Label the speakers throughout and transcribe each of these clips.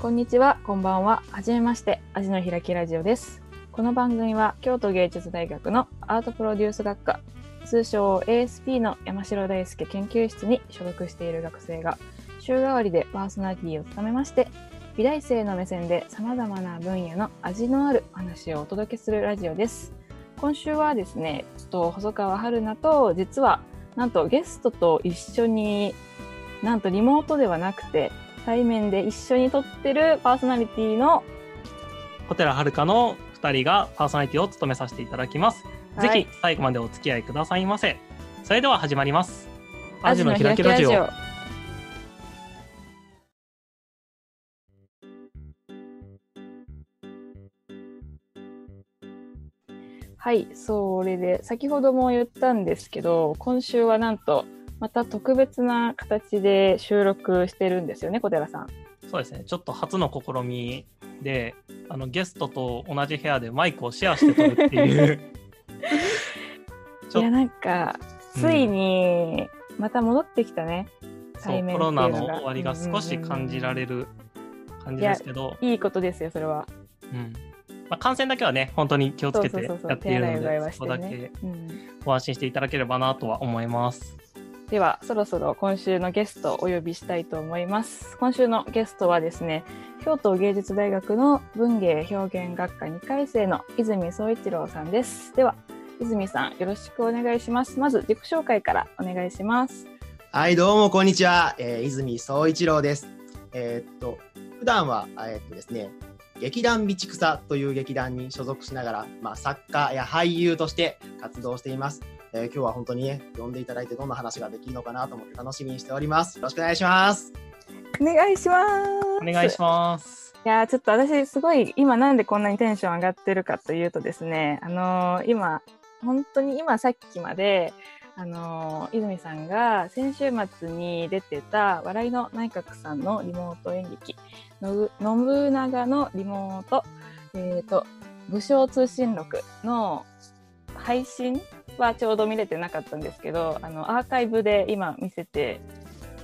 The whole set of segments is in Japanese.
Speaker 1: こんにちは、こんばんは。はじめまして、味の開きラジオです。この番組は京都芸術大学のアートプロデュース学科、通称 ASP の山城大輔研究室に所属している学生が、週替わりでパーソナリティを務めまして、美大生の目線で様々な分野の味のある話をお届けするラジオです。今週はですね、ちょっと細川春菜と、実は、なんとゲストと一緒に、なんとリモートではなくて、対面で一緒に撮ってるパーソナリティの、
Speaker 2: 小寺遥の2人がパーソナリティを務めさせていただきます。
Speaker 1: はい
Speaker 2: ぜひ最後までお付き合いくださいませ。それでは始まります。
Speaker 1: アジの開きラジオ。はい、それで先ほども言ったんですけど、今週はなんとまた特別な形で収録してるんですよね、小寺さん。
Speaker 2: そうですね。ちょっと初の試みで、あのゲストと同じ部屋でマイクをシェアして撮るっていう。
Speaker 1: いや、なんか、ついにまた戻ってきたね、
Speaker 2: そうコロナの終わりが少し感じられる感じですけど、
Speaker 1: いいことですよ、それは。
Speaker 2: うんまあ、感染だけはね、本当に気をつけてやっているので、そこだけ
Speaker 1: うん
Speaker 2: ご安心していただければなとは思います。
Speaker 1: ではそろそろ今週のゲストをお呼びしたいと思います今週のゲストはですね京都芸術大学の文芸表現学科2回生の泉総一郎さんですでは泉さんよろしくお願いしますまず自己紹介からお願いします
Speaker 3: はい、どうもこんにちは。えー泉総一郎です。えーっと、普段は、えーっとですね、劇団備蓄草という劇団に所属しながら、まあ、作家や俳優として活動しています。えー今日は本当にね、呼んでいただいてどんな話ができるのかなと思って楽しみにしております。よろしくお願いします。
Speaker 1: お願いします
Speaker 2: お願いします。
Speaker 1: いやーちょっと私すごい今なんでこんなにテンション上がってるかというとですねあのー今本当に今さっきまであのー泉さんが先週末に出てた笑いの内閣さんのリモート演劇のぶ信長のリモートえっ、と武将通信録の配信はちょうど見れてなかったんですけどあのアーカイブで今見せて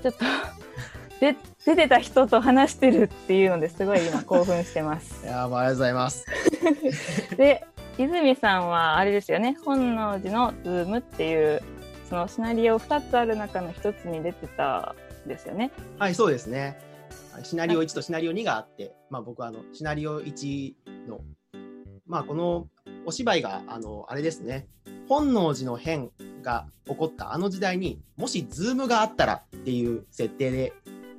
Speaker 1: ちょっと で出てた人と話してるっていうのですごい今興奮してます
Speaker 3: い。やーもうありがとうございます。
Speaker 1: で泉さんはあれですよね本能寺のズームっていうそのシナリオ2つある中の1つに出てたんですよね。
Speaker 3: はい、そうですね。はいシナリオ1とシナリオ2があって、まあ、僕はあのシナリオ1の、まあ、このお芝居があのあれですね本能寺の変が起こったあの時代にもしズームがあったらっていう設定で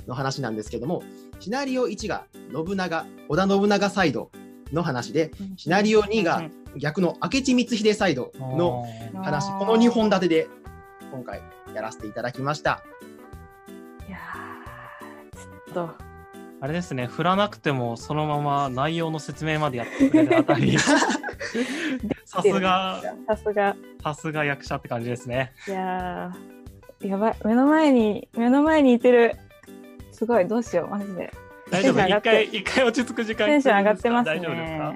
Speaker 3: の話なんですけどもシナリオ1が信長織田信長サイドの話でシナリオ2が逆の明智光秀サイドの
Speaker 1: うん
Speaker 3: 話。この2本立てで今回やらせていただきました。
Speaker 1: いやーちょっと。
Speaker 2: あれですね、振らなくてもそのまま内容の説明までやってくれるあたり、さすが、
Speaker 1: さすが。
Speaker 2: さすが役者って感じですね。
Speaker 1: いやーやばい。目の前に目の前にいてる。すごいどうしようマジで。
Speaker 2: 大丈夫？一回、一回落ち着く時間
Speaker 1: テンション上がってます
Speaker 2: 大丈夫です
Speaker 1: ね
Speaker 2: か。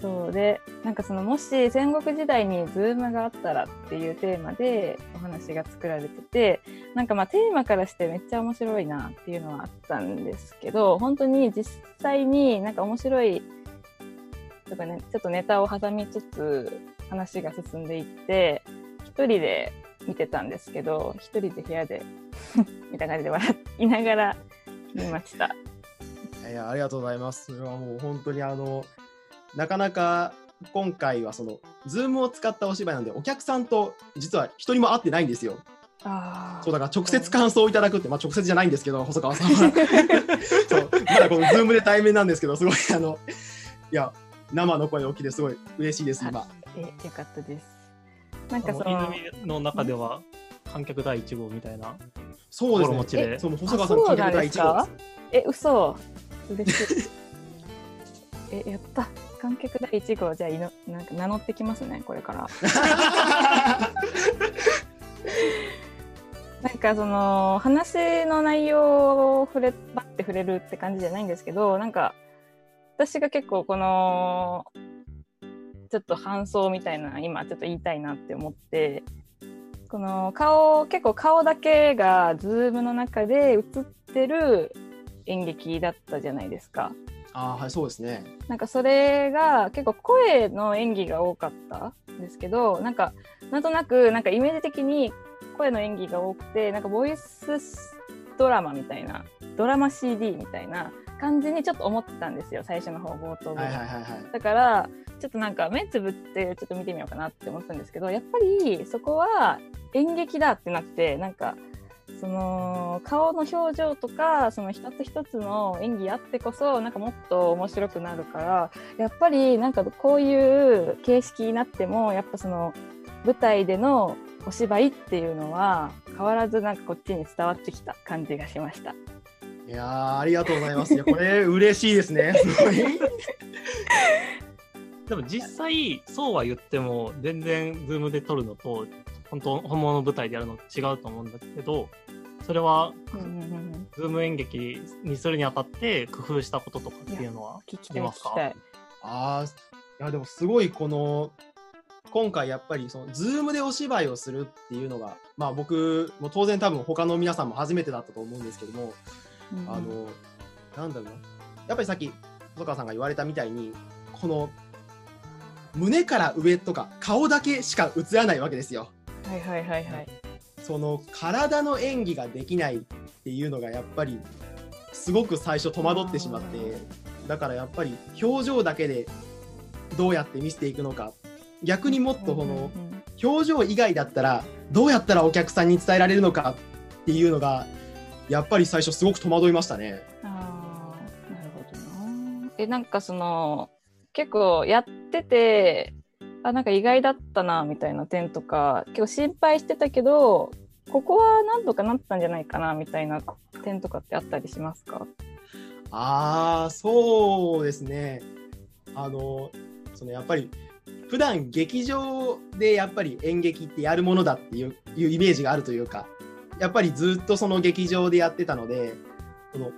Speaker 1: そうでなんかそのもし戦国時代にズームがあったらっていうテーマでお話が作られててなんかまあテーマからしてめっちゃ面白いなっていうのはあったんですけど本当に実際になんか面白いねちょっとネタを挟みつつ話が進んでいって一人で見てたんですけど一人で部屋で みたいな感じで笑いながら見ました。
Speaker 3: いやありがとうございます。それはもう本当にあのなかなか今回はそのズームを使ったお芝居なんでお客さんと実は一人も会ってないんですよ。
Speaker 1: あー
Speaker 3: そうだから直接感想をいただくってまあ直接じゃないんですけど細川さんは そうまだこのズームで対面なんですけどすごいあのいや生の声を聞いてすごい嬉しいです今。
Speaker 1: えよかったです。なんかその
Speaker 2: 泉の中では観客第一号みたいな
Speaker 3: そうですね。
Speaker 2: ちで。
Speaker 3: そうもう細川さんの観客第一号。
Speaker 1: え嘘嬉しい。えやった観客第一号じゃあいのなんか名乗ってきますねこれから。なんかその話の内容を触ればって触れるって感じじゃないんですけどなんか私が結構このちょっと感想みたいな今ちょっと言いたいなって思ってこの顔結構顔だけがズームの中で映ってる演劇だったじゃないですか。
Speaker 3: あーはい、そうですね。
Speaker 1: なんかそれが結構声の演技が多かったんですけどなんかなんとなくなんかイメージ的に声の演技が多くてなんかボイスドラマみたいなドラマ CD みたいな感じにちょっと思ってたんですよ最初の方冒頭で。
Speaker 3: はいはいはいはい。
Speaker 1: だからちょっとなんか目つぶってちょっと見てみようかなって思ったんですけどやっぱりそこは演劇だってなってなんかその顔の表情とかその一つ一つの演技あってこそなんかもっと面白くなるからやっぱりなんかこういう形式になってもやっぱその舞台でのお芝居っていうのは変わらずなんかこっちに伝わってきた感じがしました。
Speaker 3: いやーありがとうございます。いやこれ嬉しいですね。すごい
Speaker 2: でも実際そうは言っても全然 Zoom で撮るのと本当本物の舞台でやるの違うと思うんだけどそれは
Speaker 1: うんうんうんうん、
Speaker 2: Zoom 演劇にするにあたって工夫したこととかっていうのはありますか？
Speaker 3: ああ、いやでもすごいこの今回やっぱりその Zoom でお芝居をするっていうのが、まあ僕も当然多分他の皆さんも初めてだったと思うんですけども、あのなんだろうな、やっぱりさっき細川さんが言われたみたいにこの胸から上とか顔だけしか映らないわけですよ。
Speaker 1: はいはいはいはい。
Speaker 3: その体の演技ができないっていうのがやっぱりすごく最初戸惑ってしまってだからやっぱり表情だけでどうやって見せていくのか逆にもっとこの表情以外だったらどうやったらお客さんに伝えられるのかっていうのがやっぱり最初すごく戸惑いましたね。
Speaker 1: ああ、なるほどな。え、なんかその、結構やってて、あ、なんか意外だったな、みたいな点とか、結構心配してたけど、ここはなんとかなったんじゃないかな、みたいな点とかってあったりしますか？
Speaker 3: ああそうですねあのそのやっぱり普段劇場でやっぱり演劇ってやるものだっていういうイメージがあるというかやっぱりずっとその劇場でやってたのでこの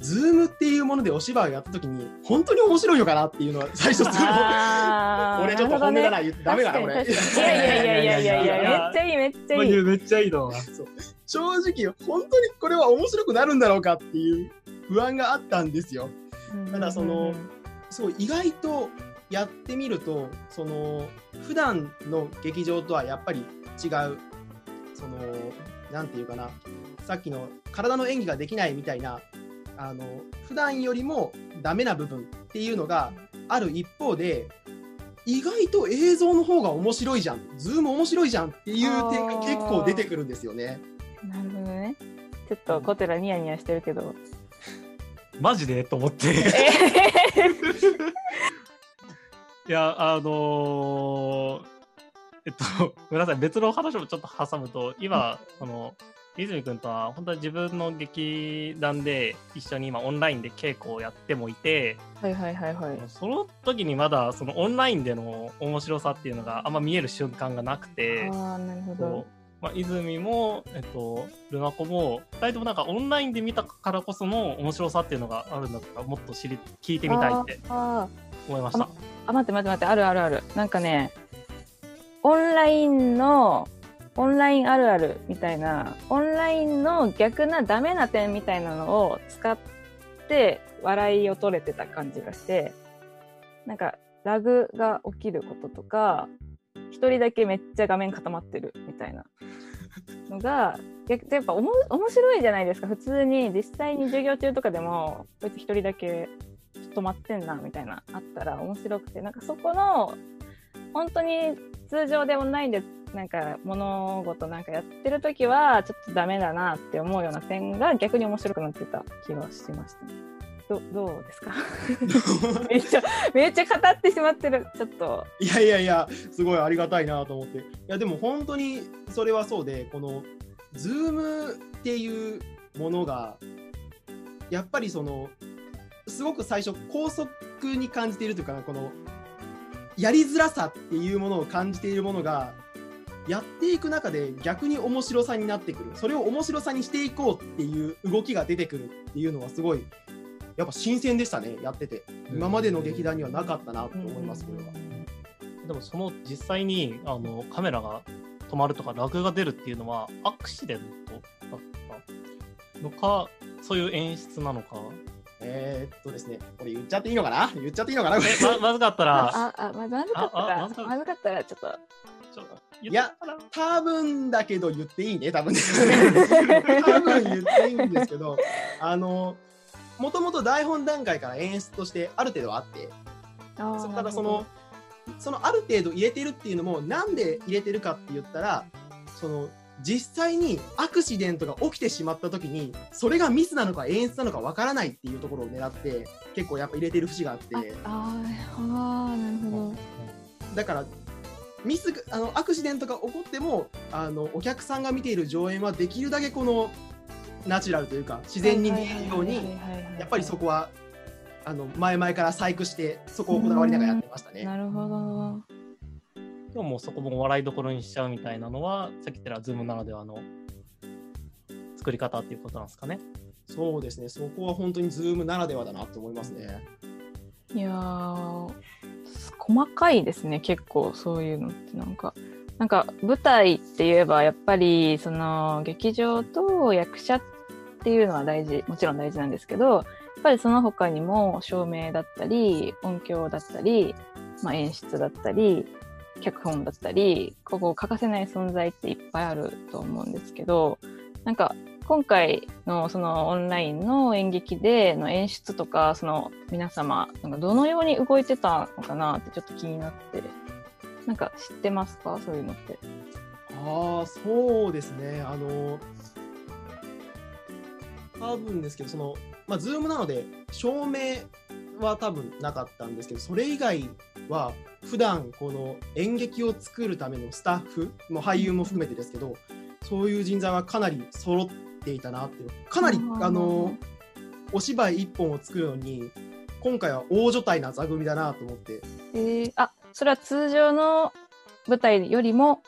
Speaker 3: ズームっていうものでお芝居をやった時に本当に面白いのかなっていうのは最初すごい 俺ちょっと本音ってダメだな俺
Speaker 1: ほどね確かに確かに。いやいやいやいやいやいや、めっちゃいい、めっちゃいい。
Speaker 2: めっちゃいいの
Speaker 3: そう。正直本当にこれは面白くなるんだろうかっていう不安があったんですよ。ただそのそう意外とやってみるとその普段の劇場とはやっぱり違う。そのなんていうかなさっきの体の演技ができないみたいなあの普段よりもダメな部分っていうのがある一方で意外と映像の方が面白いじゃんズーム面白いじゃんっていう点が結構出てくるんですよね。
Speaker 1: なるほどね。ちょっとコテラニヤニヤしてるけど。
Speaker 2: マジで？と思って
Speaker 1: え
Speaker 2: いやあのーえっと ごめんなさい別の話もちょっと挟むと今この泉君とは本当は自分の劇団で一緒に今オンラインで稽古をやってもいて
Speaker 1: はいはいはいはい。
Speaker 2: その時にまだそのオンラインでの面白さっていうのがあんま見える瞬間がなくて
Speaker 1: ああ、なるほ
Speaker 2: こ
Speaker 1: ど。
Speaker 2: うまあ、泉も、えっと、ルナコも2人ともなんかオンラインで見たからこその面白さっていうのがあるんだったらもっと知り聞いてみたいって思いました。
Speaker 1: あ、待って待って待って、あるあるある。なんかね、オンラインの、オンラインあるあるみたいな、オンラインの逆なダメな点みたいなのを使って笑いを取れてた感じがして、なんかラグが起きることとか、一人だけめっちゃ画面固まってるみたいなのが、逆やっぱおも面白いじゃないですか。普通に実際に授業中とかでも、こいつ一人だけ止まってんなみたいなあったら面白くてなんかそこの本当に通常でオンラインでなんか物事なんかやってる時はちょっとダメだなって思うような点が逆に面白くなってた気がしましたね。どどうですか？めっちゃめっちゃ語ってしまってるちょっと
Speaker 3: いやいやいや、すごいありがたいなと思って。いや、でも本当にそれはそうで、この、ズームっていうものが、やっぱりその、すごく最初、高速に感じているというかな、この、やりづらさっていうものを感じているものが、やっていく中で逆に面白さになってくる。それを面白さにしていこうっていう動きが出てくるっていうのはすごい、やっぱ新鮮でしたね、やってて。今までの劇団にはなかったなと思います、これは。
Speaker 2: でもその実際にあのカメラが止まるとかラグが出るっていうのはアクシデントだったのかそういう演出なのか。
Speaker 3: えーっとですね、これ言っちゃっていいのかな？言っちゃっていいのかな？これ。
Speaker 2: え、ま、まずかったら、
Speaker 1: あ、あ、ままずかったら、
Speaker 2: ああまずかった
Speaker 1: まずかったらちょっと。
Speaker 2: ちょっと。言
Speaker 3: いや多分だけど言っていいね、多分。多分言っていいんですけど、あの、もともと台本段階から演出としてある程度あって、
Speaker 1: あ
Speaker 3: そただその、そのある程度入れてるっていうのも、なんで入れてるかって言ったら、その、実際にアクシデントが起きてしまった時に、それがミスなのか演出なのかわからないっていうところを狙って、結構やっぱ入れてる節があって、
Speaker 1: あ、あなるほど。
Speaker 3: だからミスがあのアクシデントが起こってもあのお客さんが見ている上演はできるだけこのナチュラルというか自然に見えるようにやっぱりそこはあの前々から細工してそこをこだわりながらやってましたね。
Speaker 1: なるほど。
Speaker 2: でももうそこも笑いどころにしちゃうみたいなのは、さっき言ったらズームならではの作り方っていうことなんですかね。
Speaker 3: そうですねそこは本当にズームならではだなと思いますね。
Speaker 1: いやー、細かいですね、結構そういうのってなんか。なんか舞台って言えばやっぱりその劇場と役者っていうのは大事もちろん大事なんですけどやっぱりその他にも照明だったり音響だったり、まあ、演出だったり脚本だったりここ欠かせない存在っていっぱいあると思うんですけどなんか今回のそのオンラインの演劇での演出とかその皆様なんかどのように動いてたのかなってちょっと気になってなんか知ってますか？そういうのって。
Speaker 3: ああそうですねあの多分ですけどそのまあズームなので照明は多分なかったんですけどそれ以外は普段この演劇を作るためのスタッフも俳優も含めてですけどそういう人材はかなり揃っていたなっていうかなり
Speaker 1: うん
Speaker 3: あのお芝居一本を作るのに今回は大所帯な座組だなと思って。
Speaker 1: えー、あそれは通常の舞台よりも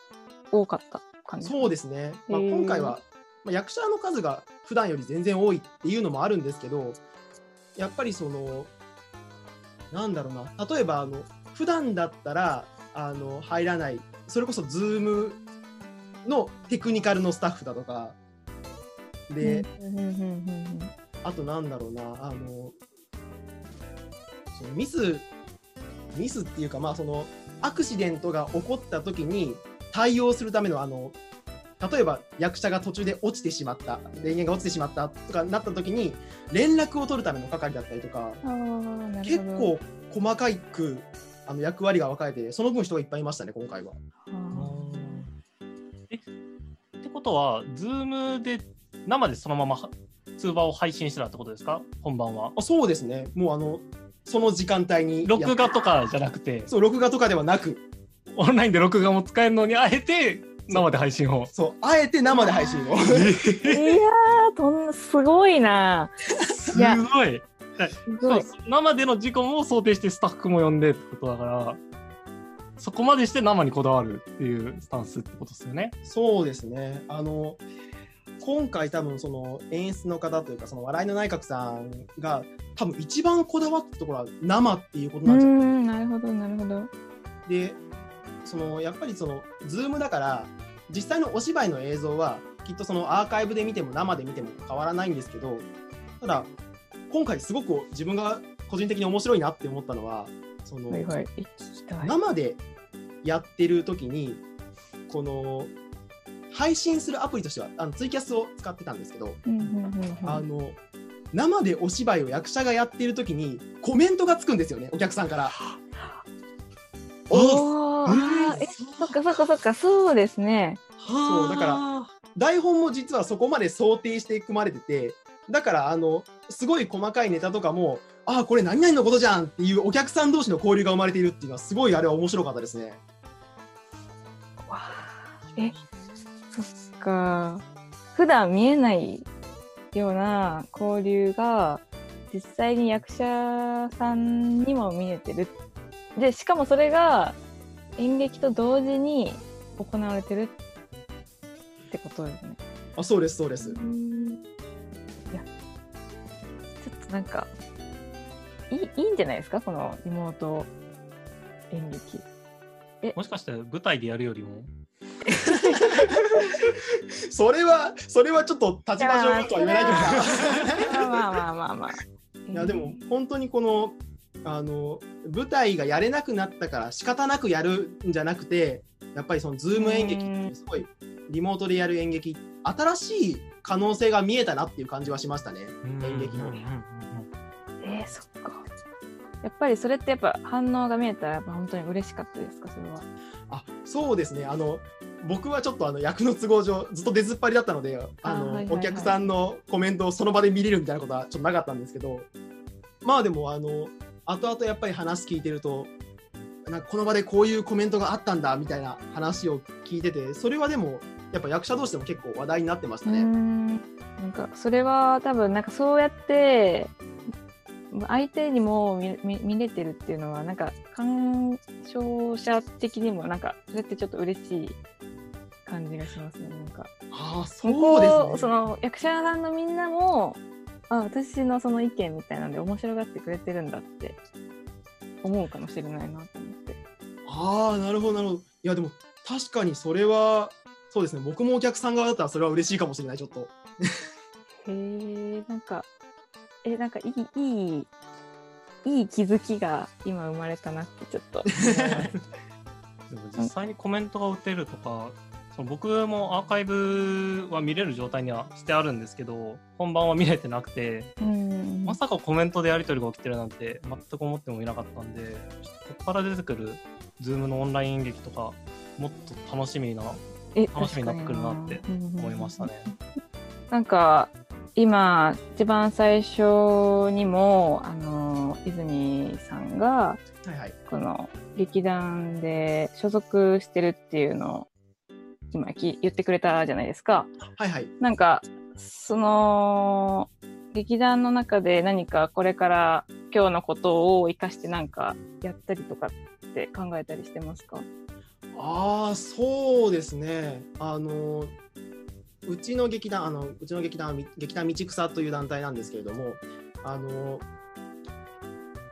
Speaker 1: 多かった感じ？
Speaker 3: そうですね、まあ、今回は、まあ、役者の数が普段より全然多いっていうのもあるんですけどやっぱりそのなんだろうな。例えばあの普段だったらあの入らない。それこそ Zoom のテクニカルのスタッフだとか。で、あとなんだろうな。あのそのミスミスっていうかまあそのアクシデントが起こった時に対応するためのあの例えば役者が途中で落ちてしまった電源が落ちてしまったとかなった時に連絡を取るための係だったりとか結構細かくあの役割が分かれてその分人がいっぱいいましたね今回は。
Speaker 2: えってことは、ズームで生でそのままは通話を配信してたってことですか？本番は。
Speaker 3: あそうですね。もうあのその時間帯にや
Speaker 2: 録画とかじゃなくて、
Speaker 3: そう録画とかではなく。
Speaker 2: オンラインで録画も使えるのに、あえて生で配信を。
Speaker 3: そうあえて生で配信を。
Speaker 1: いやーとんすごいな
Speaker 2: すごい。
Speaker 1: すごい
Speaker 2: そう生での事故も想定してスタッフも呼んでってことだから、そこまでして生にこだわるっていうスタンスってことですよね。
Speaker 3: そうですね。あの今回多分その演出の方というかその笑いの内閣さんが多分一番こだわったところは生っていうこと
Speaker 1: う
Speaker 3: なんじゃない
Speaker 1: んなるほどなるほど
Speaker 3: でそのやっぱりそのズームだから実際のお芝居の映像はきっとそのアーカイブで見ても生で見ても変わらないんですけどただ今回すごく自分が個人的に面白いなって思ったのはその、生でやってる時にこの配信するアプリとしてはあのツイキャスを使ってたんですけど、
Speaker 1: うんうんうんうん。
Speaker 3: あの生でお芝居を役者がやってる時にコメントがつくんですよねお客さんから。
Speaker 1: おー
Speaker 3: うん。
Speaker 1: あーえそっかそっかそっかそうですね。
Speaker 3: そうだから台本も実はそこまで想定して組まれててだからあのすごい細かいネタとかもああこれ何々のことじゃんっていうお客さん同士の交流が生まれているっていうのはすごいあれは面白かったですね。
Speaker 1: わーえそっか。普段見えないような交流が実際に役者さんにも見えてるでしかもそれが演劇と同時に行われてるってことですね。
Speaker 3: あそうですそうです。
Speaker 1: いやちょっとなんかいいいいんじゃないですか？このリモート演劇。
Speaker 2: もしかして舞台でやるよりも？
Speaker 3: それはそれはちょっと立場上とは言えないけどな。
Speaker 1: まあまあまあまあ。
Speaker 3: いやでも本当にこのあの舞台がやれなくなったから仕方なくやるんじゃなくてやっぱりそのズーム演劇ってすごいリモートでやる演劇新しい可能性が見えたなっていう感じはしましたね演劇の。
Speaker 1: えー、そっか。やっぱりそれってやっぱ反応が見えたらやっぱ本当に嬉しかったですかそれは？
Speaker 3: あそうですねあの僕はちょっとあの役の都合上ずっと出ずっぱりだったのであの、
Speaker 1: はいはいはい
Speaker 3: お客さんのコメントをその場で見れるみたいなことはちょっとなかったんですけどまあでもあの後々やっぱり話聞いてるとなんかこの場でこういうコメントがあったんだみたいな話を聞いててそれはでもやっぱ役者同士でも結構話題になってましたね。
Speaker 1: なんかそれは多分なんかそうやって相手にも見れてるっていうのはなんか鑑賞者的にもなんかそれってちょっと嬉しい感じがしますねなんか
Speaker 3: あそうですね。
Speaker 1: その役者さんのみんなもあ私のその意見みたいなんで面白がってくれてるんだって思うかもしれないなと思って。
Speaker 3: ああなるほどなるほど。いやでも確かにそれはそうですね僕もお客さん側だったらそれは嬉しいかもしれないちょっと。
Speaker 1: へえなんかえなんかいいいいいい気づきが今生まれたなってちょっと
Speaker 2: でも実際にコメントが打てるとか、その僕もアーカイブは見れる状態にはしてあるんですけど、本番は見れてなくて、
Speaker 1: うん
Speaker 2: まさかコメントでやり取りが起きてるなんて全く思ってもいなかったんで、ここから出てくる Zoom のオンライン演劇とか、もっと楽しみな
Speaker 1: え
Speaker 2: 楽しみになってくるなって思いましたね。
Speaker 1: なんか今一番最初にもあの泉さんが
Speaker 3: はいはい。
Speaker 1: この劇団で所属してるっていうのを今き言ってくれたじゃないですか。
Speaker 3: はいはい。
Speaker 1: なんかその劇団の中で何かこれから今日のことを生かしてなんかやったりとかって考えたりしてますか？
Speaker 3: ああそうですねあのうちの劇団あのうちの劇団劇団道草という団体なんですけれどもあの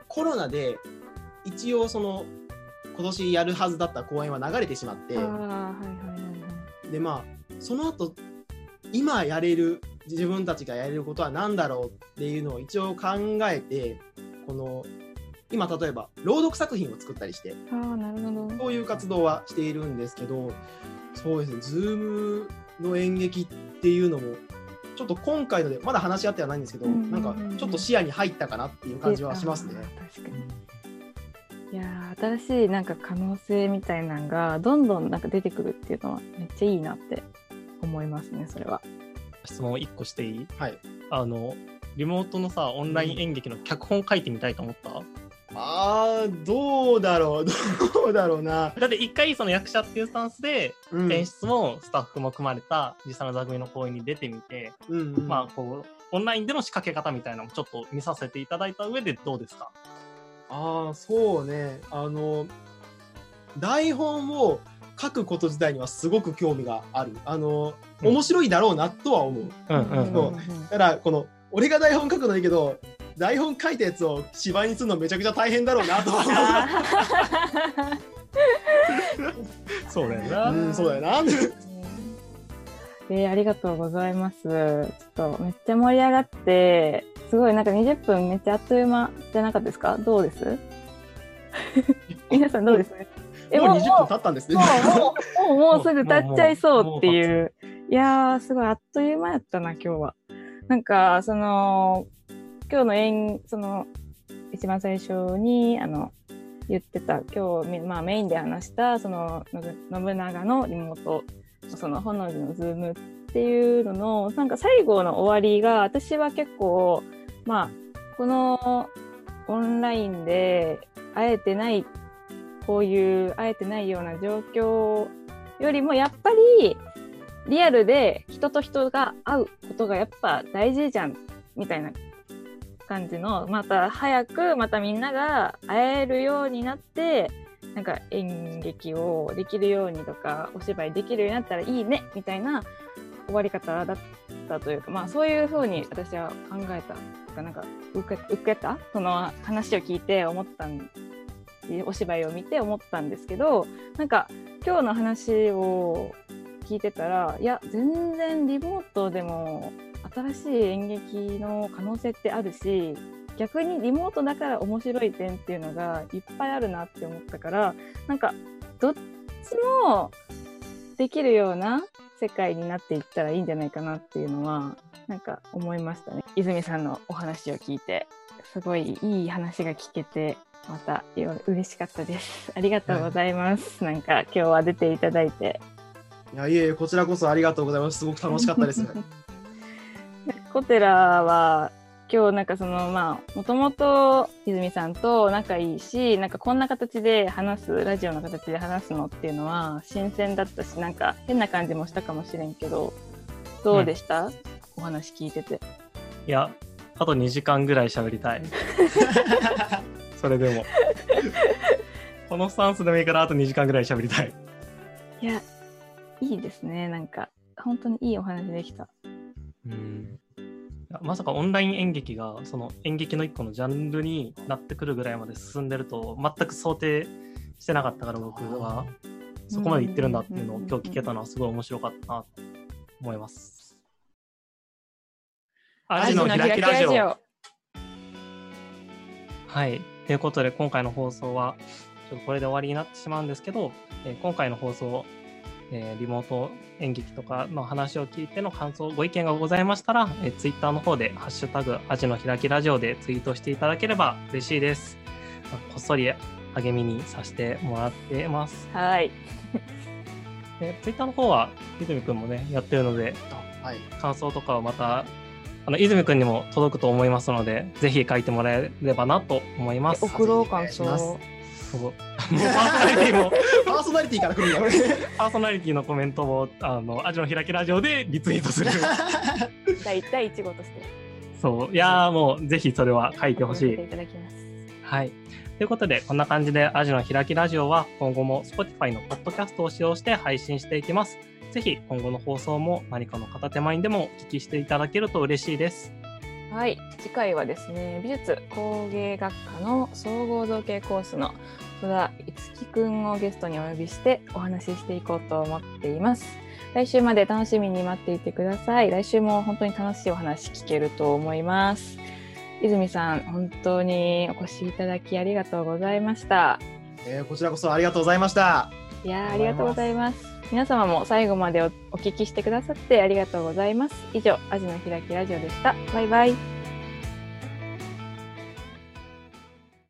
Speaker 3: コロナで一応その今年やるはずだった公演は流れてしまって
Speaker 1: はい。
Speaker 3: でまあその後今やれる自分たちがやれることは何だろうっていうのを一応考えてこの今例えば朗読作品を作ったりして
Speaker 1: ああなるほど。
Speaker 3: そういう活動はしているんですけど、そうですね、ズームの演劇っていうのも、ちょっと今回ので、まだ話し合ってはないんですけど、
Speaker 1: うんうんうん
Speaker 3: なんかちょっと視野に入ったかなっていう感じはしますね。
Speaker 1: 確かに。いやー新しいなんか可能性みたいなのがどんどんなんか出てくるっていうのはめっちゃいいなって思いますねそれは。
Speaker 2: 質問1個していい？
Speaker 3: はい。
Speaker 2: あの、リモートのさ、オンライン演劇の脚本書いてみたいと思った、
Speaker 3: あー、どうだろう、どうだろうな。
Speaker 2: だって一回その役者っていうスタンスで
Speaker 3: うん。
Speaker 2: 演出もスタッフも組まれた実際の座組の公演に出てみて、
Speaker 3: うんうん。
Speaker 2: まあこうオンラインでの仕掛け方みたいなのもちょっと見させていただいた上でどうですか？
Speaker 3: ああ、そうね。あの、台本を書くこと自体にはすごく興味がある。あの、
Speaker 2: うん
Speaker 3: 面白いだろうなとは思う。
Speaker 2: うんうん
Speaker 3: うんだから、この、俺が台本書くのいいけど、台本書いたやつを芝居にするのめちゃくちゃ大変だろうなとは思う。
Speaker 2: そうだよな。
Speaker 3: うん、そうだよな。
Speaker 1: えーありがとうございます。ちょっとめっちゃ盛り上がって、すごいなんか20分めっちゃあっという間じゃなかったですか？どうです？皆さんどうです？え
Speaker 3: もう20分経ったんですね。
Speaker 1: もう、もう、すぐ経っちゃいそうっていう。いやー、すごいあっという間やったな、今日は。なんか、その、今日の演、その、一番最初に、あの、言ってた、今日、みまあメインで話した、その、のぶ信長のリモート、その、本能寺のズームっていうのの、なんか最後の終わりが、私は結構、まあ、このオンラインで会えてないこういう会えてないような状況よりもやっぱりリアルで人と人が会うことがやっぱ大事じゃんみたいな感じのまた早くまたみんなが会えるようになってなんか演劇をできるようにとかお芝居できるようになったらいいねみたいな終わり方だったというかまあそういうふうに私は考えたとかなんか受け受けた？その話を聞いて思ったんお芝居を見て思ったんですけどなんか今日の話を聞いてたらいや全然リモートでも新しい演劇の可能性ってあるし逆にリモートだから面白い点っていうのがいっぱいあるなって思ったからなんかどっちもできるような世界になっていったらいいんじゃないかなっていうのはなんか思いましたね。泉さんのお話を聞いてすごいいい話が聞けてまた嬉しかったです。ありがとうございます、はい、なんか今日は出ていただいて。
Speaker 3: いやいえこちらこそありがとうございます。すごく楽しかったです。
Speaker 1: コテラは今日なんかそのまあもともと泉さんと仲いいしなんかこんな形で話すラジオの形で話すのっていうのは新鮮だったしなんか変な感じもしたかもしれんけどどうでした、うん、お話聞いてて。
Speaker 2: いやあと2時間ぐらい喋りたい。それでも。このスタンスでもいいからあと2時間ぐらい喋りたい。
Speaker 1: いやいいですね。なんか本当にいいお話できた。
Speaker 2: うんまさかオンライン演劇がその演劇の一個のジャンルになってくるぐらいまで進んでると全く想定してなかったから僕はそこまで言ってるんだっていうのを今日聞けたのはすごい面白かったなと思います。アジの開きラジオ。はい。ということで今回の放送はちょっとこれで終わりになってしまうんですけど、えー、今回の放送えー、リモート演劇とかの話を聞いての感想、ご意見がございましたら、えー、ツイッターの方で、ハッシュタグ、アジの開きラジオでツイートしていただければ嬉しいです。まあ、こっそり励みにさせてもらってます。
Speaker 1: はい。
Speaker 2: でツイッターの方は、泉くんもね、やってるので、はい、感想とかはまた、あの泉くんにも届くと思いますので、ぜひ書いてもらえればなと思います。
Speaker 1: 送ろう感想。
Speaker 2: もうパーソナリティも、
Speaker 3: パーソナリティから来るんだ、
Speaker 2: パーソナリティのコメントも、あの、アジの開きラジオでリツイートする。
Speaker 1: 第1対1号として。
Speaker 2: そう。いやもう、ぜひそれは書いてほしい。いはい。ということで、こんな感じでアジの開きラジオは今後も Spotify のポッドキャストを使用して配信していきます。ぜひ今後の放送も何かの片手間にでもお聞きしていただけると嬉しいです。
Speaker 1: はい、次回はですね、美術工芸学科の総合造形コースの戸田樹くんをゲストにお呼びしてお話ししていこうと思っています。来週まで楽しみに待っていてください。来週も本当に楽しいお話聞けると思います。泉さん、本当にお越しいただきありがとうございました。
Speaker 3: えー、こちらこそありがとうございました。
Speaker 1: いやありがとうございます。皆様も最後までお聞きしてくださってありがとうございます。以上、アジの開きラジオでした。バイバイ。